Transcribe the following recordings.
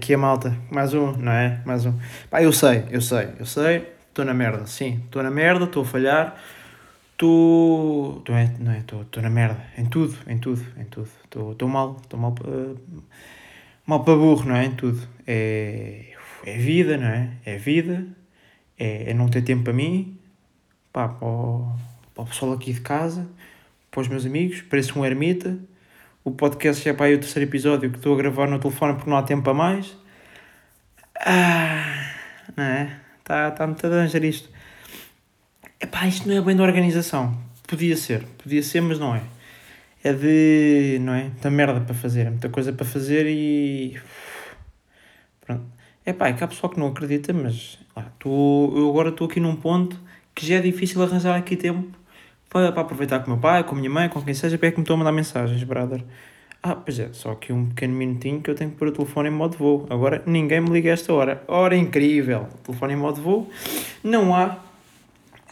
Que é, malta? Mais um, não é? Mais um. Pá, eu sei, eu sei, eu sei. Estou na merda, sim. Estou na merda, estou a falhar. Estou. Tô... É, não é? Estou na merda. Em tudo, em tudo, em tudo. Estou mal, estou mal para. Mal para burro, não é? Em tudo. É. É vida, não é? É vida. É, é não ter tempo para mim. Pá, para o, para o pessoal aqui de casa. Para os meus amigos. Pareço um ermita o podcast já é para aí o terceiro episódio que estou a gravar no telefone porque não há tempo para mais. Ah, não é? Está tá muito a danger isto. Epá, isto não é bem da organização. Podia ser, podia ser, mas não é. É de. não é? Muita merda para fazer, é muita coisa para fazer e. Pronto. Epá, é que há pessoal que não acredita, mas ah, tô, eu agora estou aqui num ponto que já é difícil arranjar aqui tempo para, para aproveitar com o meu pai, com a minha mãe, com quem seja, para é que me estão a mandar mensagens, brother. Ah, pois é, só que um pequeno minutinho que eu tenho que pôr o telefone em modo voo. Agora ninguém me liga a esta hora. Hora incrível! Telefone em modo voo. Não há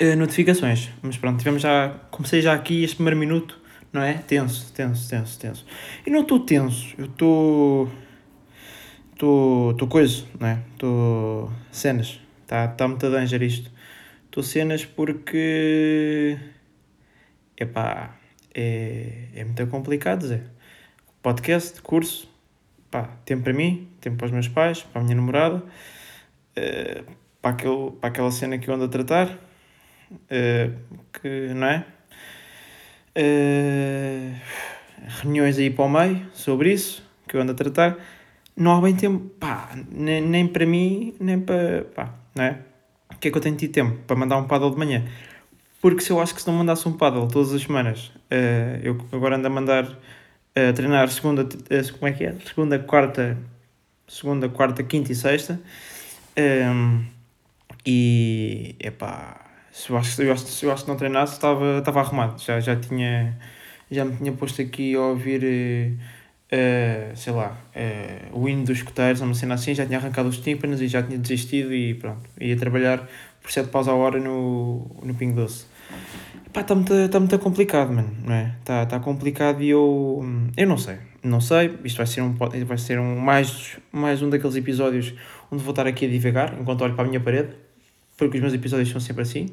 uh, notificações. Mas pronto, tivemos já. Comecei já aqui este primeiro minuto, não é? Tenso, tenso, tenso, tenso. E não estou tenso, eu estou. Estou. Estou coisa, não é? Estou. Cenas. Está tá muito a danger isto. Estou cenas porque epá, é, é muito complicado, Zé. Podcast, curso, pá, tempo para mim, tempo para os meus pais, para a minha namorada, uh, para, aquele, para aquela cena que eu ando a tratar, uh, que, não é? Uh, reuniões aí para o meio sobre isso, que eu ando a tratar, não há bem tempo, pá, nem, nem para mim, nem para, pá, não é? O que é que eu tenho tido tempo? Para mandar um paddle de manhã. Porque se eu acho que se não mandasse um paddle todas as semanas, uh, eu agora ando a mandar uh, treinar segunda, uh, como é que é? Segunda, quarta, segunda, quarta, quinta e sexta. Um, ehm, e, epá, se eu acho, eu acho, se eu acho que não treinasse, estava, estava arrumado. Já, já, tinha, já me tinha posto aqui a ouvir, uh, sei lá, uh, o hino dos escuteiros, uma cena assim, já tinha arrancado os tímpanos e já tinha desistido e pronto. Ia trabalhar por 7 paus a hora no, no Pingo Doce. Está muito, tá muito complicado, mano, não é? Está tá complicado e eu. Eu não sei. Não sei. Isto vai ser um, vai ser um mais, mais um daqueles episódios onde vou estar aqui a divagar enquanto olho para a minha parede. Porque os meus episódios são sempre assim.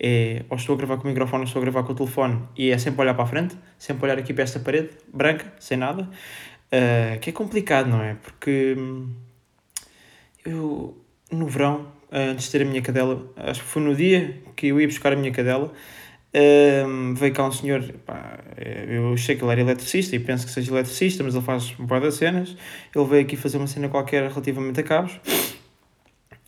É, ou estou a gravar com o microfone ou estou a gravar com o telefone e é sempre olhar para a frente, sempre olhar aqui para esta parede branca, sem nada. Uh, que é complicado, não é? Porque hum, eu, no verão, antes de ter a minha cadela, acho que foi no dia que eu ia buscar a minha cadela, um, veio cá um senhor, pá, eu achei que ele era eletricista e penso que seja eletricista, mas ele faz um par de cenas. Ele veio aqui fazer uma cena qualquer relativamente a cabos.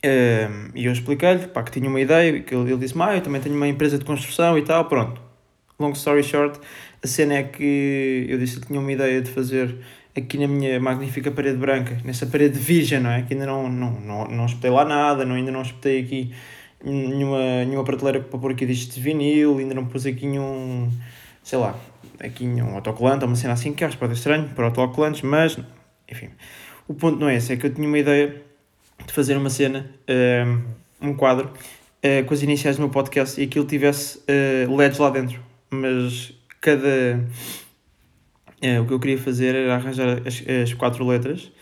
Um, e eu expliquei-lhe que tinha uma ideia, que ele, ele disse: Ah, eu também tenho uma empresa de construção e tal. Pronto, long story short, a cena é que eu disse que tinha uma ideia de fazer aqui na minha magnífica parede branca, nessa parede virgem, não é? Que ainda não, não, não, não espetei lá nada, não, ainda não espetei aqui nenhuma, nenhuma prateleira para pôr aqui discos de vinil, ainda não pus aqui nenhum, sei lá, aqui um autocolante ou uma cena assim, que acho pode ser estranho para autocolantes, mas, enfim. O ponto não é esse, é que eu tinha uma ideia de fazer uma cena, um, um quadro, uh, com as iniciais do meu podcast e aquilo tivesse uh, LEDs lá dentro, mas cada é, o que eu queria fazer era arranjar as, as quatro letras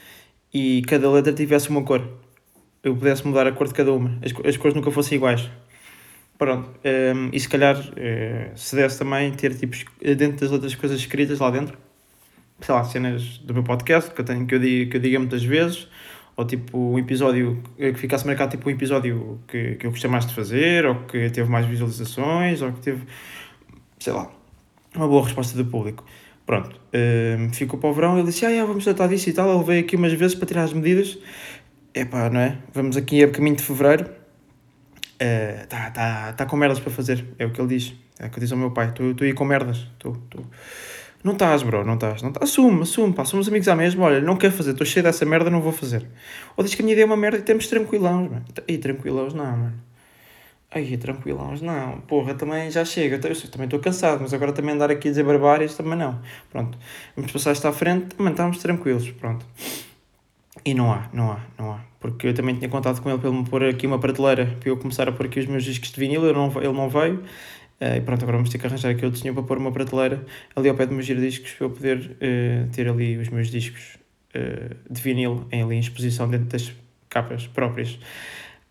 e cada letra tivesse uma cor. Eu pudesse mudar a cor de cada uma, as, as cores nunca fossem iguais. Pronto, um, ehm, e se calhar uh, se desse também ter tipo, dentro das letras coisas escritas lá dentro, sei lá, cenas do meu podcast que eu, tenho, que eu, digo, que eu diga muitas vezes, ou tipo um episódio que ficasse marcado tipo um episódio que, que eu gostei mais de fazer, ou que teve mais visualizações, ou que teve, sei lá, uma boa resposta do público. Pronto, uh, ficou para o verão, ele disse, ah, vamos tratar disso e tal, ele veio aqui umas vezes para tirar as medidas, epá, não é? Vamos aqui a caminho de fevereiro, uh, tá, tá, tá com merdas para fazer, é o que ele diz, é o que diz ao meu pai, estou aí com merdas, tu, tu. Não estás, bro, não estás, não assume, assume, pá, somos amigos à mesma, olha, não quero fazer, estou cheio dessa merda, não vou fazer. Ou diz que a minha ideia é uma merda e temos tranquilões, mano, e tranquilões não, mano. Aí, tranquilões, não. Porra, também já chega. Eu também estou cansado, mas agora também andar aqui a dizer barbárias também não. Pronto. Vamos passar esta à frente, também estamos tranquilos. Pronto. E não há, não há, não há. Porque eu também tinha contado com ele para ele me pôr aqui uma prateleira para eu começar a pôr aqui os meus discos de vinil. Ele não, ele não veio. Uh, e pronto, agora vamos ter que arranjar aqui outro senhor para pôr uma prateleira ali ao pé de meus discos para eu poder uh, ter ali os meus discos uh, de vinil em, ali, em exposição dentro das capas próprias.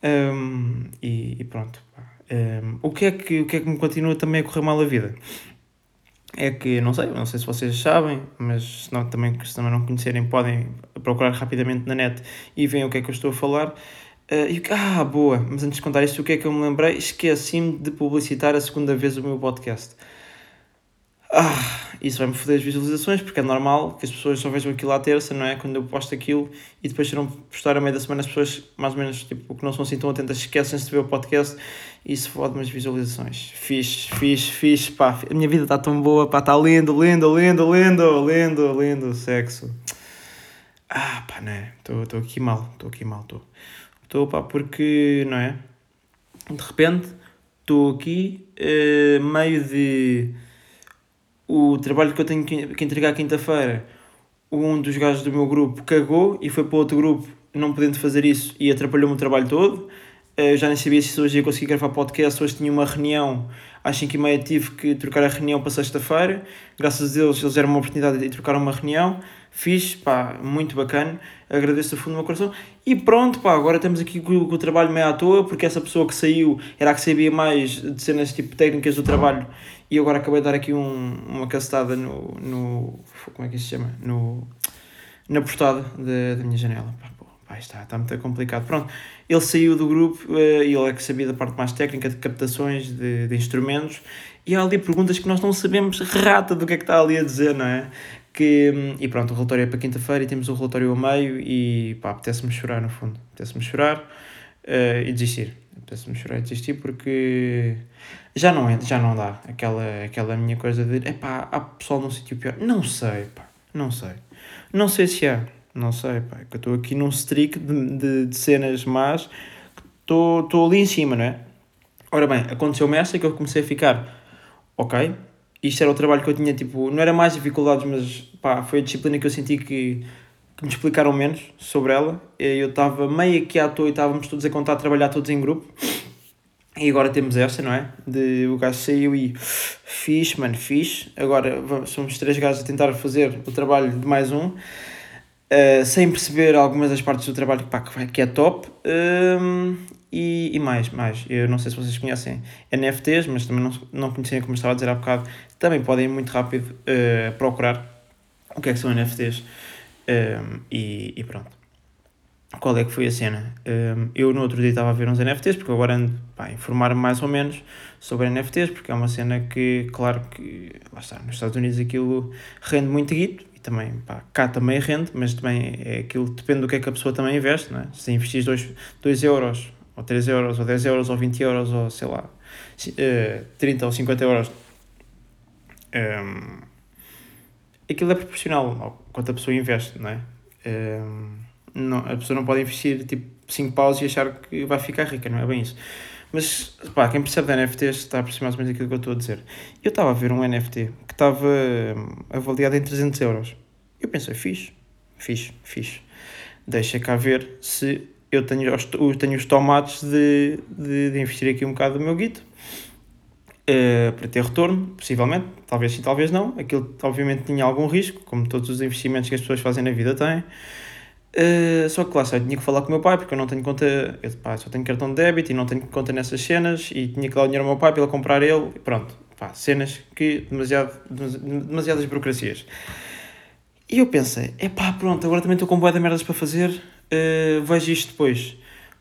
Um, e, e, pronto. Um, o, que é que, o que é que me continua também a correr mal a vida? É que, não sei, não sei se vocês sabem, mas se, não, também, se também não conhecerem, podem procurar rapidamente na net e veem o que é que eu estou a falar. Uh, e, ah, boa, mas antes de contar isto, o que é que eu me lembrei? Esqueci-me de publicitar a segunda vez o meu podcast. Ah, isso vai-me foder as visualizações, porque é normal que as pessoas só vejam aquilo à terça, não é? Quando eu posto aquilo e depois se não postar a meio da semana, as pessoas, mais ou menos, tipo, que não são assim tão atentas, esquecem-se de ver o podcast e isso fode-me as visualizações. Fiz, fiz, fiz, pá, a minha vida está tão boa, pá, está lindo, lindo, lindo, lindo, lindo, lindo, sexo. Ah, pá, não é? Estou aqui mal, estou aqui mal, estou. Estou, pá, porque, não é? De repente, estou aqui, uh, meio de o trabalho que eu tenho que entregar quinta-feira, um dos gajos do meu grupo cagou e foi para outro grupo, não podendo fazer isso, e atrapalhou-me o trabalho todo. Eu já nem sabia se hoje ia conseguir gravar podcast, hoje tinha uma reunião, às 5 e meia tive que trocar a reunião para sexta-feira, graças a Deus eles deram uma oportunidade de trocar uma reunião, fiz, pá, muito bacana, agradeço do fundo do meu coração, e pronto, pá, agora estamos aqui com, o trabalho meio à toa, porque essa pessoa que saiu era a que sabia mais de cenas tipo técnicas do trabalho e agora acabei de dar aqui um, uma castada no, no. Como é que isso se chama? No, na portada da, da minha janela. Pá, pá, está, está muito complicado. Pronto, ele saiu do grupo uh, e ele é que sabia da parte mais técnica de captações de, de instrumentos e há ali perguntas que nós não sabemos rata do que é que está ali a dizer, não é? Que, e pronto, o relatório é para quinta-feira e temos o relatório ao meio e pá, apetece-me chorar no fundo. Apetece-me chorar uh, e desistir. Apetece-me chorar e desistir porque já não, é, já não dá aquela, aquela minha coisa de epá, há pessoal num sítio pior. Não sei, pá, não sei. Não sei se há, não sei, pá, que eu estou aqui num streak de, de, de cenas más, estou ali em cima, não é? Ora bem, aconteceu-me essa que eu comecei a ficar, ok, isto era o trabalho que eu tinha, tipo, não era mais dificuldades, mas pá, foi a disciplina que eu senti que, que me explicaram menos sobre ela. Eu estava meio aqui à toa e estávamos todos a contar a trabalhar todos em grupo e agora temos esta, não é? De o gajo saiu e fiz, mano, fiz. Agora somos três gajos a tentar fazer o trabalho de mais um, uh, sem perceber algumas das partes do trabalho pá, que é top. Uh, e, e mais, mais. Eu não sei se vocês conhecem NFTs, mas também não, não conheciam, como estava a dizer há bocado. Também podem muito rápido uh, procurar o que é que são NFTs. e, e pronto qual é que foi a cena? Um, eu no outro dia estava a ver uns NFTs, porque agora ando a informar-me mais ou menos sobre NFTs, porque é uma cena que, claro que, lá está, nos Estados Unidos aquilo rende muito guito, e também, pá, cá também rende, mas também é aquilo, depende do que é que a pessoa também investe, não é? Se investir 2 euros, ou 3 euros, ou 10 euros, ou 20 euros, ou sei lá, uh, 30 ou 50 euros, um, aquilo é proporcional ao quanto a pessoa investe, não é? Um, não, a pessoa não pode investir tipo 5 paus e achar que vai ficar rica, não é bem isso. Mas, pá, quem percebe de NFTs está a perceber mais ou menos aquilo que eu estou a dizer. Eu estava a ver um NFT que estava hum, avaliado em 300 euros. Eu pensei, fixe, fixe, fixe. Deixa cá ver se eu tenho os, tenho os tomates de, de, de investir aqui um bocado do meu guito. Uh, para ter retorno, possivelmente, talvez sim, talvez não. Aquilo obviamente tinha algum risco, como todos os investimentos que as pessoas fazem na vida têm. Uh, só que lá eu tinha que falar com o meu pai porque eu não tenho conta, eu pá, só tenho cartão de débito e não tenho conta nessas cenas e tinha que dar o dinheiro ao meu pai para ele comprar ele e pronto, pá, cenas que demasiado, demasiadas burocracias. E eu pensei, é pá, pronto, agora também estou com boia de merdas para fazer, uh, vejo isto depois.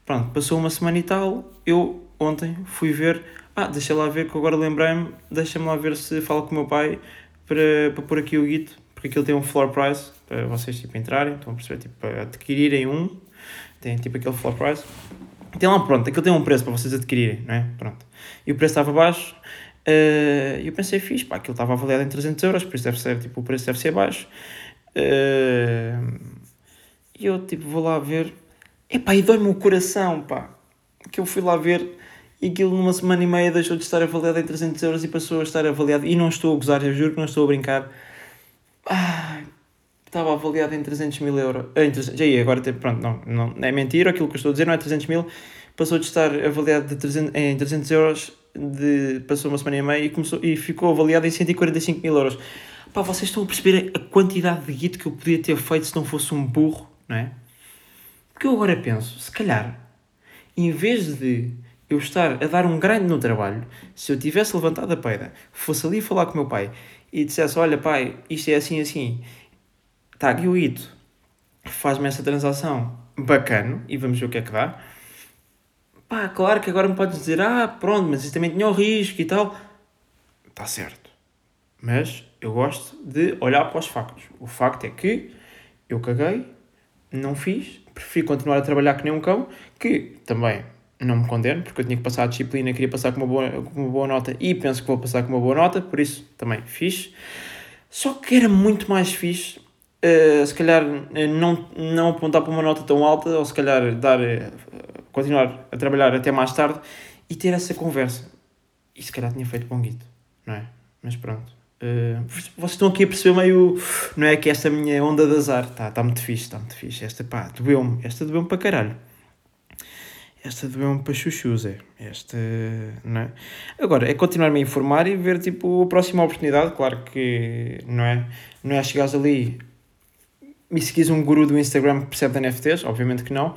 Pronto, passou uma semana e tal, eu ontem fui ver, ah, deixa lá ver que agora lembrei-me, deixa-me lá ver se falo com o meu pai para, para pôr aqui o guito porque aquilo tem um floor price para vocês tipo, entrarem, estão a perceber, tipo, adquirirem um, tem tipo aquele floor price. Tem lá, pronto, aquilo tem um preço para vocês adquirirem, não é? Pronto. E o preço estava baixo, e uh, eu pensei, fixe, pá, aquilo estava avaliado em 300 euros, por isso deve ser, tipo, o preço deve ser baixo. Uh, e eu, tipo, vou lá ver, epá, e dói-me o coração, pá, que eu fui lá ver e aquilo numa semana e meia deixou de estar avaliado em 300 euros e passou a estar avaliado, e não estou a gozar, eu juro que não estou a brincar, ah, estava avaliado em 300 mil euros. Em 300, aí, agora, pronto, não, não é mentira, aquilo que eu estou a dizer não é 300 mil. Passou de estar avaliado de 300, em 300 euros, de, passou uma semana e meia e, começou, e ficou avaliado em 145 mil euros. Pá, vocês estão a perceber a quantidade de guito que eu podia ter feito se não fosse um burro, não é? Porque eu agora penso, se calhar, em vez de eu estar a dar um grande no trabalho, se eu tivesse levantado a peida, fosse ali falar com o meu pai e dissesse: Olha, pai, isto é assim, assim, está aqui o Ito, faz-me essa transação bacana e vamos ver o que é que dá. Pá, claro que agora me podes dizer: Ah, pronto, mas isso também tinha o risco e tal. Está certo. Mas eu gosto de olhar para os factos. O facto é que eu caguei, não fiz, prefiro continuar a trabalhar que nem um cão, que também não me condeno, porque eu tinha que passar a disciplina, queria passar com uma boa, com uma boa nota e penso que vou passar com uma boa nota, por isso também fiz. Só que era muito mais fixe, uh, se calhar eh, não, não apontar para uma nota tão alta, ou se calhar dar, uh, continuar a trabalhar até mais tarde e ter essa conversa. E se calhar tinha feito bom guito, não é? Mas pronto. Uh, vocês estão aqui a perceber meio, não é, que esta minha onda de azar, está tá muito fixe, está muito fixe. Esta, pá, doeu-me, esta doeu-me para caralho. Esta doeu-me para chuchus, é. Esta, não é? Agora, é continuar-me a informar e ver, tipo, a próxima oportunidade. Claro que, não é? Não é chegares ali e seguires um guru do Instagram que percebe de NFTs, obviamente que não.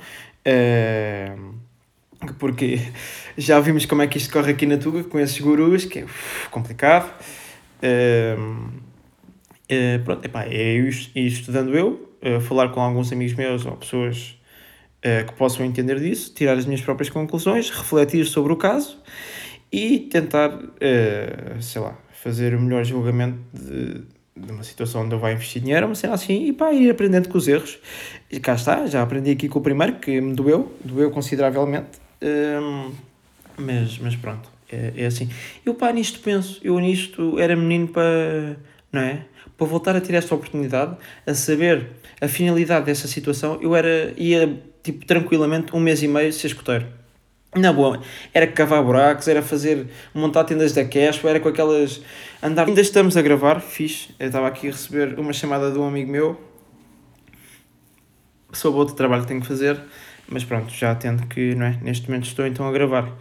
Porque já vimos como é que isto corre aqui na Tuga com esses gurus, que é uf, complicado. Uh, uh, pronto, epá, é ir estudando eu, falar com alguns amigos meus ou pessoas uh, que possam entender disso, tirar as minhas próprias conclusões, refletir sobre o caso e tentar, uh, sei lá, fazer o melhor julgamento de, de uma situação onde eu vou investir dinheiro, uma cena assim, e pá, ir aprendendo com os erros. E cá está, já aprendi aqui com o primeiro, que me doeu, doeu consideravelmente, um, mas, mas pronto, é, é assim. Eu pá, nisto penso, eu nisto era menino para, não é? Para voltar a ter esta oportunidade, a saber a finalidade dessa situação, eu era, ia tipo, tranquilamente, um mês e meio ser escoteiro. Na boa, era cavar buracos, era fazer, montar tendas da Cash, era com aquelas. andar. Ainda estamos a gravar, fixe. Eu estava aqui a receber uma chamada de um amigo meu sobre outro trabalho que tenho que fazer, mas pronto, já atendo que, não é? Neste momento estou então a gravar.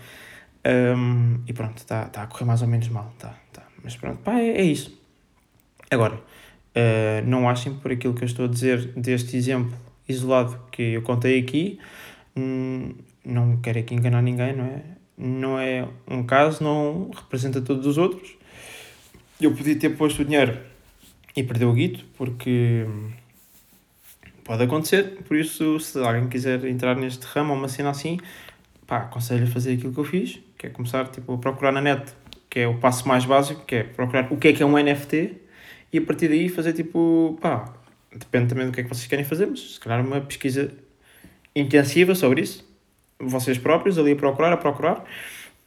Um, e pronto, está tá a correr mais ou menos mal, tá, tá. Mas pronto, pá, é, é isso. Agora, uh, não achem por aquilo que eu estou a dizer deste exemplo isolado que eu contei aqui, hum, não quero aqui enganar ninguém, não é? Não é um caso, não representa todos os outros. Eu podia ter posto o dinheiro e perder o guito, porque hum, pode acontecer, por isso se alguém quiser entrar neste ramo ou uma cena assim, pá, aconselho a fazer aquilo que eu fiz, que é começar tipo, a procurar na net, que é o passo mais básico, que é procurar o que é que é um NFT, e a partir daí fazer tipo, pá, depende também do que é que vocês querem fazer, mas se calhar uma pesquisa intensiva sobre isso, vocês próprios ali a procurar, a procurar,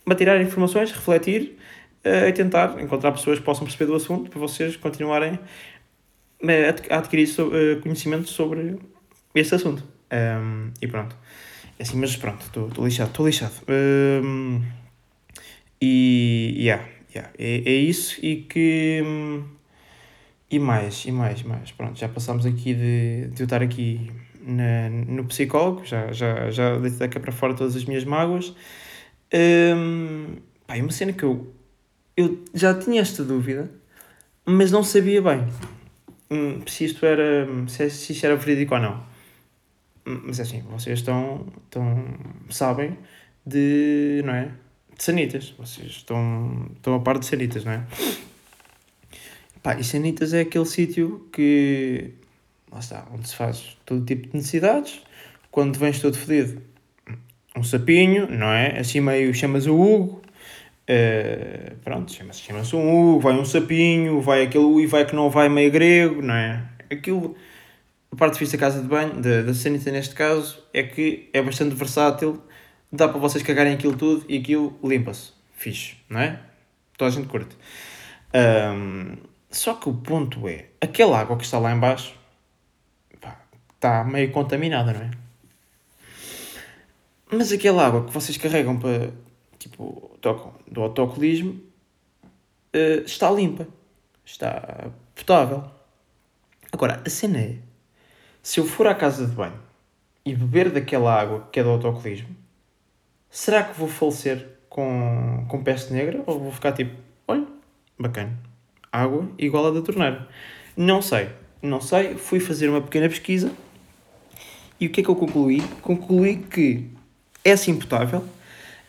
a tirar informações, refletir uh, e tentar encontrar pessoas que possam perceber do assunto para vocês continuarem a adquirir so, uh, conhecimento sobre este assunto. Um, e pronto. É assim, mas pronto, estou lixado, estou lixado. Um, e yeah, yeah, é, é isso e que. E mais, e mais, mais. Pronto, já passámos aqui de, de eu estar aqui na, no psicólogo, já, já, já deitei cá para fora todas as minhas mágoas. Um, pá, é uma cena que eu, eu já tinha esta dúvida, mas não sabia bem um, se isto era, se, se isto era verídico ou não. Hum, mas é assim, vocês estão, estão sabem de, não é? De sanitas. Vocês estão, estão a par de sanitas, não é? Pá, e Sanitas é aquele sítio que, lá está, onde se faz todo tipo de necessidades. Quando vens todo fedido, um sapinho, não é? Assim meio chamas o Hugo, uh, pronto, chama-se chama um Hugo, vai um sapinho, vai aquele U e vai que não vai meio grego, não é? Aquilo, a parte vista da casa de banho, da, da sanita neste caso, é que é bastante versátil, dá para vocês cagarem aquilo tudo e aquilo limpa-se. Fixe, não é? Toda a gente curte. Um, só que o ponto é, aquela água que está lá embaixo pá, está meio contaminada, não é? Mas aquela água que vocês carregam para, tipo, tocam do autocolismo uh, está limpa. Está potável. Agora, a cena é, se eu for à casa de banho e beber daquela água que é do autocolismo, será que vou falecer com, com peste negra ou vou ficar tipo, olha, bacana, água igual a da torneira. Não sei, não sei, fui fazer uma pequena pesquisa e o que é que eu concluí? Concluí que é assim potável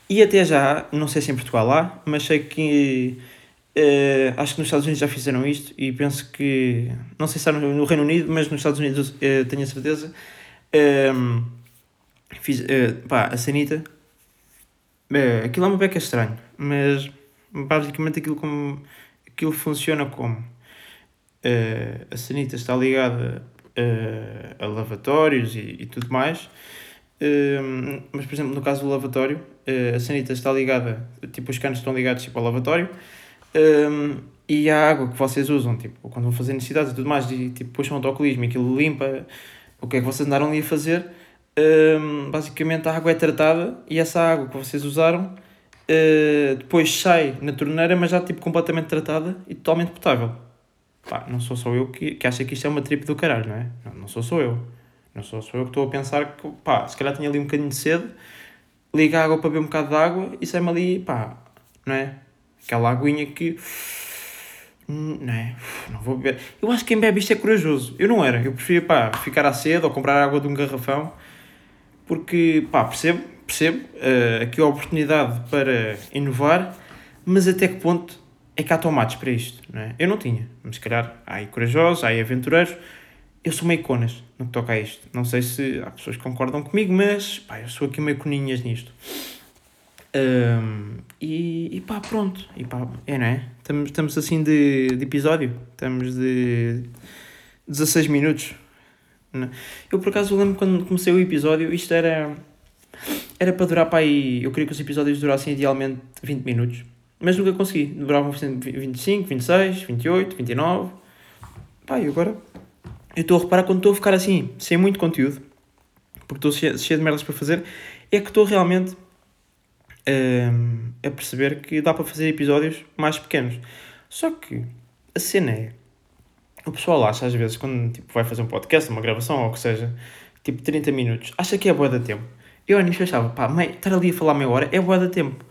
e até já, não sei se em Portugal há, mas sei que uh, acho que nos Estados Unidos já fizeram isto e penso que, não sei se está no, no Reino Unido, mas nos Estados Unidos uh, tenho a certeza. Um, fiz, uh, pá, a sanita, uh, aquilo é uma beca estranho, mas basicamente aquilo, como, aquilo funciona como a sanita está ligada a lavatórios e, e tudo mais. mas, por exemplo, no caso do lavatório, a sanita está ligada, tipo, os canos estão ligados tipo, ao lavatório um, e a água que vocês usam, tipo, quando vão fazer necessidades e tudo mais, e tipo, puxam o autocolismo e aquilo limpa, o que é que vocês andaram ali a fazer? Um, basicamente a água é tratada e essa água que vocês usaram uh, depois sai na torneira, mas já tipo completamente tratada e totalmente potável. Pá, não sou só eu que, que acha que isto é uma trip do caralho, não é? Não, não sou só eu. Não sou só eu que estou a pensar que, pá, se calhar tinha ali um bocadinho de sede, liga a água para beber um bocado de água e sai-me ali, pá, não é? Aquela aguinha que. Não é? Não vou beber. Eu acho que quem bebe isto é corajoso. Eu não era. Eu preferia, pá, ficar à sede ou comprar água de um garrafão. Porque, pá, percebo, percebo uh, aqui a oportunidade para inovar, mas até que ponto é que há tomates para isto, não é? Eu não tinha. Mas se calhar há aí corajosos, há aí aventureiros. Eu sou meio conas no que toca a isto. Não sei se há pessoas que concordam comigo, mas, pá, eu sou aqui meio coninhas nisto. Um, e, e pá, pronto. E pá, é, não é? Estamos, estamos assim de, de episódio. Estamos de 16 minutos. Eu por acaso lembro quando comecei o episódio, isto era. Era para durar para aí. Eu queria que os episódios durassem idealmente 20 minutos. Mas nunca consegui. Duravam 25, 26, 28, 29. Pá, e agora. Eu estou a reparar quando estou a ficar assim, sem muito conteúdo, porque estou cheio, cheio de merdas para fazer, é que estou realmente um, a perceber que dá para fazer episódios mais pequenos. Só que a cena é. O pessoal acha às vezes, quando tipo, vai fazer um podcast, uma gravação ou o que seja, tipo 30 minutos, acha que é boa de tempo. Eu nisso achava, pá, mãe, estar ali a falar meia hora é boa de tempo.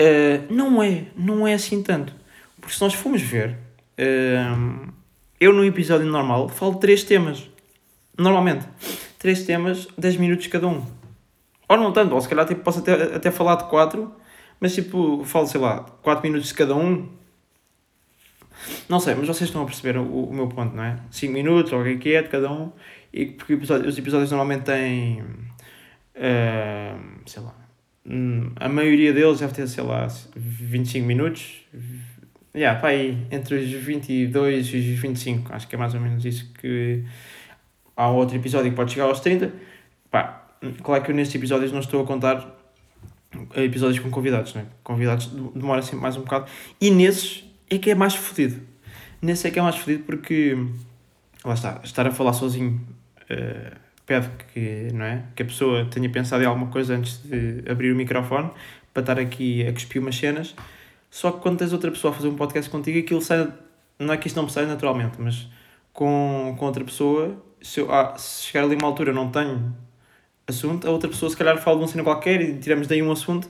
Uh, não é, não é assim tanto. Porque se nós formos ver, uh, eu num episódio normal falo três temas. Normalmente. Três temas, 10 minutos cada um. Ou não tanto, ou se calhar tipo, posso até, até falar de quatro, mas tipo, falo, sei lá, quatro minutos de cada um. Não sei, mas vocês estão a perceber o, o meu ponto, não é? 5 minutos, ou o que que é de cada um, e porque os episódios normalmente têm, sei lá, hum, a maioria deles deve ter, sei lá, 25 minutos. Yeah, pá, aí, entre os 22 e os 25, acho que é mais ou menos isso que há outro episódio que pode chegar aos 30. Pá, claro que eu nestes episódios não estou a contar episódios com convidados, né? Convidados demora sempre mais um bocado. E nesses é que é mais fodido. Nesse é que é mais fodido porque, lá está, estar a falar sozinho uh, pede que, não é? que a pessoa tenha pensado em alguma coisa antes de abrir o microfone para estar aqui a cuspir umas cenas. Só que quando tens outra pessoa a fazer um podcast contigo, aquilo sai. Não é que isto não me sai naturalmente, mas com, com outra pessoa, se, eu, ah, se chegar ali uma altura não tenho assunto, a outra pessoa se calhar fala de uma cena qualquer e tiramos daí um assunto.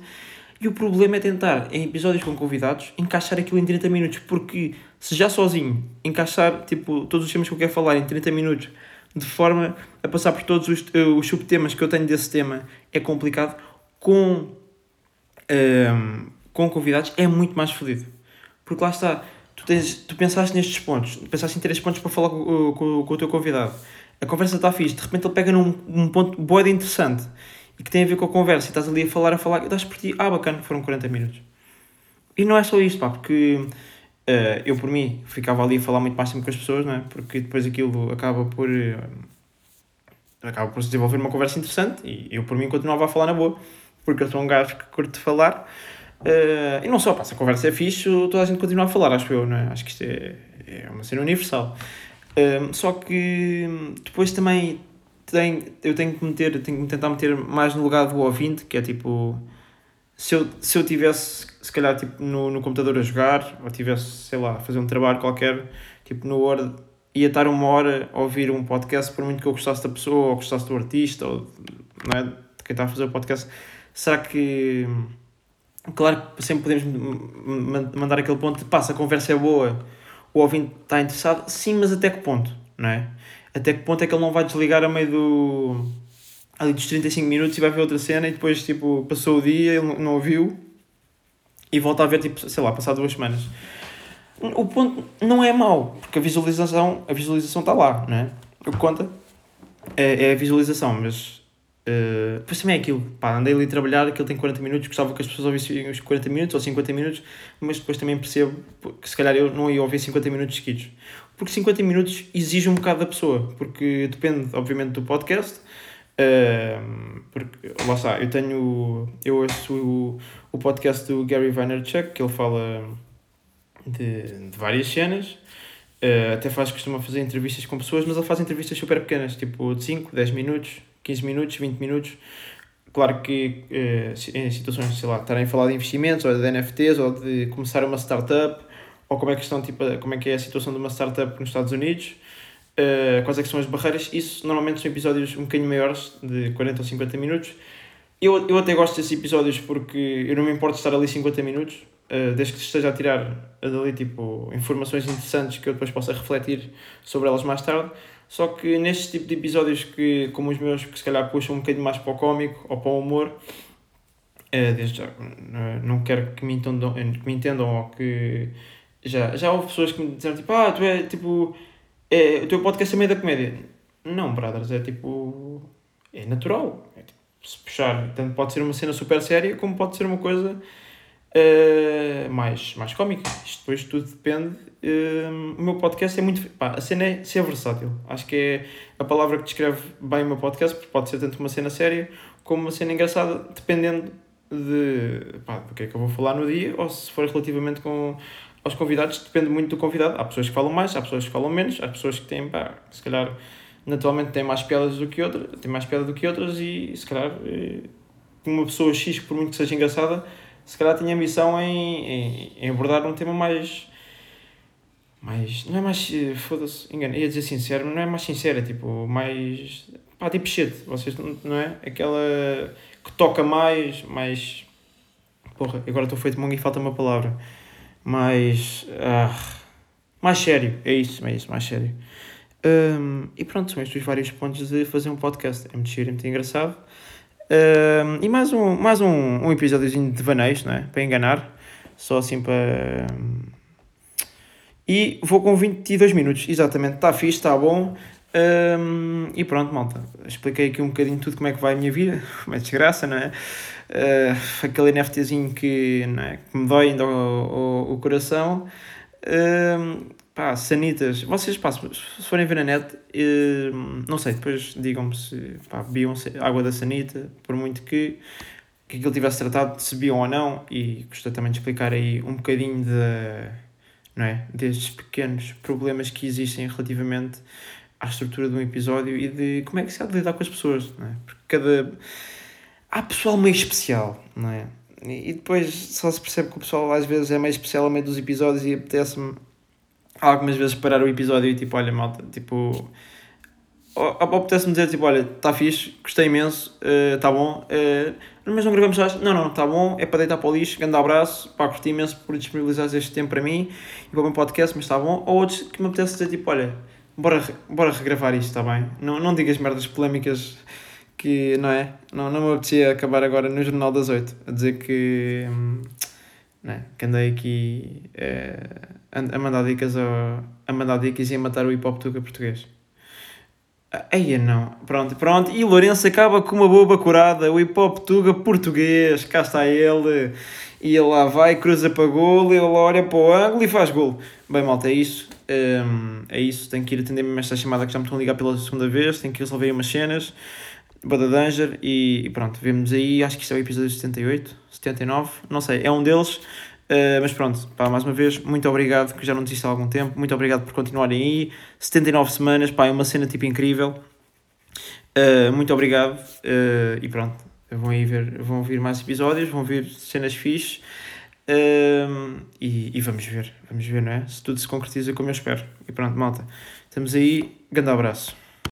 E o problema é tentar, em episódios com convidados, encaixar aquilo em 30 minutos, porque se já sozinho encaixar tipo, todos os temas que eu quero falar em 30 minutos, de forma a passar por todos os, uh, os subtemas que eu tenho desse tema, é complicado, com, um, ehm, com convidados é muito mais fodido. Porque lá está, tu, tens, tu pensaste nestes pontos, pensaste em três pontos para falar com, com, com o teu convidado a conversa está fixe, de repente ele pega num um ponto boa interessante e que tem a ver com a conversa e estás ali a falar, a falar, e estás por ti, ah bacana, foram 40 minutos. E não é só isto, pá, porque uh, eu por mim ficava ali a falar muito mais tempo com as pessoas, não é? Porque depois aquilo acaba por. Uh, acaba por se desenvolver uma conversa interessante e eu por mim continuava a falar na boa, porque eu sou um gajo que curto falar. Uh, e não só, se a conversa é fixe, toda a gente continua a falar, acho eu, não é? Acho que isto é, é uma cena universal. Um, só que depois também tem, eu tenho que meter, tenho que tentar meter mais no lugar do ouvinte, que é tipo se eu, se eu tivesse se calhar tipo no, no computador a jogar, ou tivesse, sei lá, a fazer um trabalho qualquer, tipo no Word, ia estar uma hora a ouvir um podcast, por muito que eu gostasse da pessoa, ou gostasse do artista, ou não é, de quem está a fazer o podcast, será que claro que sempre podemos mandar aquele ponto de pá, se a conversa é boa o ouvinte está interessado, sim, mas até que ponto, não é? Até que ponto é que ele não vai desligar a meio do. Ali dos 35 minutos e vai ver outra cena e depois, tipo, passou o dia, ele não ouviu e volta a ver, tipo, sei lá, passado duas semanas. O ponto não é mau, porque a visualização, a visualização está lá, não é? O que conta é, é a visualização, mas Uh, depois também é aquilo, pá, andei ali a trabalhar, aquilo tem 40 minutos, gostava que as pessoas ouvissem os 40 minutos ou 50 minutos, mas depois também percebo que se calhar eu não ia ouvir 50 minutos seguidos. Porque 50 minutos exige um bocado da pessoa, porque depende, obviamente, do podcast. Uh, porque, lá está, eu tenho. Eu ouço o, o podcast do Gary Vaynerchuk, que ele fala de, de várias cenas. Uh, até faz, costuma fazer entrevistas com pessoas, mas ele faz entrevistas super pequenas, tipo de 5, 10 minutos 15 minutos, 20 minutos. Claro que eh, em situações, sei lá, estarem a falar de investimentos ou de NFTs ou de começar uma startup ou como é que, estão, tipo, como é, que é a situação de uma startup nos Estados Unidos, uh, quais é que são as barreiras, isso normalmente são episódios um bocadinho maiores, de 40 ou 50 minutos. Eu, eu até gosto desses episódios porque eu não me importo estar ali 50 minutos, uh, desde que esteja a tirar dali tipo, informações interessantes que eu depois possa refletir sobre elas mais tarde. Só que nestes tipo de episódios que, como os meus, que se calhar puxam um bocadinho mais para o cómico ou para o humor, é, desde já, não quero que me entendam, que me entendam ou que. Já, já houve pessoas que me disseram tipo, ah, tu é tipo. É, o teu podcast é meio da comédia. Não, brothers, é tipo. É natural. É, tipo, se puxar, tanto pode ser uma cena super séria como pode ser uma coisa uh, mais, mais cómica. Isto depois tudo depende. Uh, o meu podcast é muito. Pá, a cena é ser versátil. Acho que é a palavra que descreve bem o meu podcast, porque pode ser tanto uma cena séria como uma cena engraçada, dependendo de pá, do que é que eu vou falar no dia, ou se for relativamente com aos convidados, depende muito do convidado. Há pessoas que falam mais, há pessoas que falam menos, há pessoas que têm, pá, se calhar, naturalmente têm mais piadas do que outras, têm mais piada do que outras e se calhar eh, uma pessoa X, por muito que seja engraçada, se calhar tinha a missão em, em, em abordar um tema mais. mais. não é mais. Eh, foda-se, engano, ia dizer sincero, mas não é mais sincero, é tipo, mais. pá, tipo shit, vocês não é? Aquela que toca mais, mais. porra, agora estou feito mongo e falta uma palavra. Mais. Ah, mais sério, é isso, é isso, mais sério. Um, e pronto, são estes os vários pontos de fazer um podcast. É muito giro, é muito engraçado. Uh, e mais um, mais um, um episódiozinho de vaneios, não é? Para enganar. Só assim para. E vou com 22 minutos, exatamente. Está fixe, está bom. Um, e pronto, malta. Expliquei aqui um bocadinho tudo como é que vai a minha vida. Uma desgraça, não é? Uh, aquele NFTzinho que, não é? que me dói ainda o, o, o coração. Um, Pá, sanitas, vocês pá, se forem ver na net, eh, não sei, depois digam-me se pá, bebiam água da sanita, por muito que, que aquilo tivesse tratado, se bebiam ou não, e gostaria também de explicar aí um bocadinho de, não é, destes pequenos problemas que existem relativamente à estrutura de um episódio e de como é que se há de lidar com as pessoas, não é? Porque cada. Há pessoal meio especial, não é? E depois só se percebe que o pessoal às vezes é meio especial a meio dos episódios e apetece-me algumas vezes parar o episódio e tipo, olha malta, tipo. Apetece-me dizer tipo, olha, está fixe, gostei imenso, está uh, bom, uh, mas não gravamos já. Não, não, está bom, é para deitar para o lixo, grande abraço, pá, curti imenso por disponibilizares este tempo para mim e para o meu podcast, mas está bom. Ou outros que me apetece dizer tipo, olha, bora, bora regravar isto, está bem? Não, não digas merdas polémicas que, não é? Não, não me apetecia acabar agora no Jornal das Oito a dizer que. Hum, né? que andei aqui é, a mandar dicas a, mandar dicas e a matar o hip hop tuga português. Aí não, pronto, pronto. E Lourenço acaba com uma boba curada, o hip hop tuga português, cá está ele, e ele lá vai, cruza para gol, ele olha para o ângulo e faz gol. Bem, malta, é isso. Um, é isso, tenho que ir atender mesmo esta chamada que já me estão a ligar pela segunda vez, tenho que resolver umas cenas. Bada Danger. E, e, pronto, vemos aí, acho que isto é o episódio 78, 79, não sei, é um deles, uh, mas pronto, pá, mais uma vez, muito obrigado, que já não desisto há algum tempo, muito obrigado por continuarem aí, 79 semanas, pá, é uma cena tipo incrível, uh, muito obrigado. Uh, e pronto, vão aí ver, vão vir mais episódios, vão vir cenas fixes e, e vamos ver, vamos ver, não é? Se tudo se concretiza como eu espero. E pronto, malta, estamos aí, grande abraço.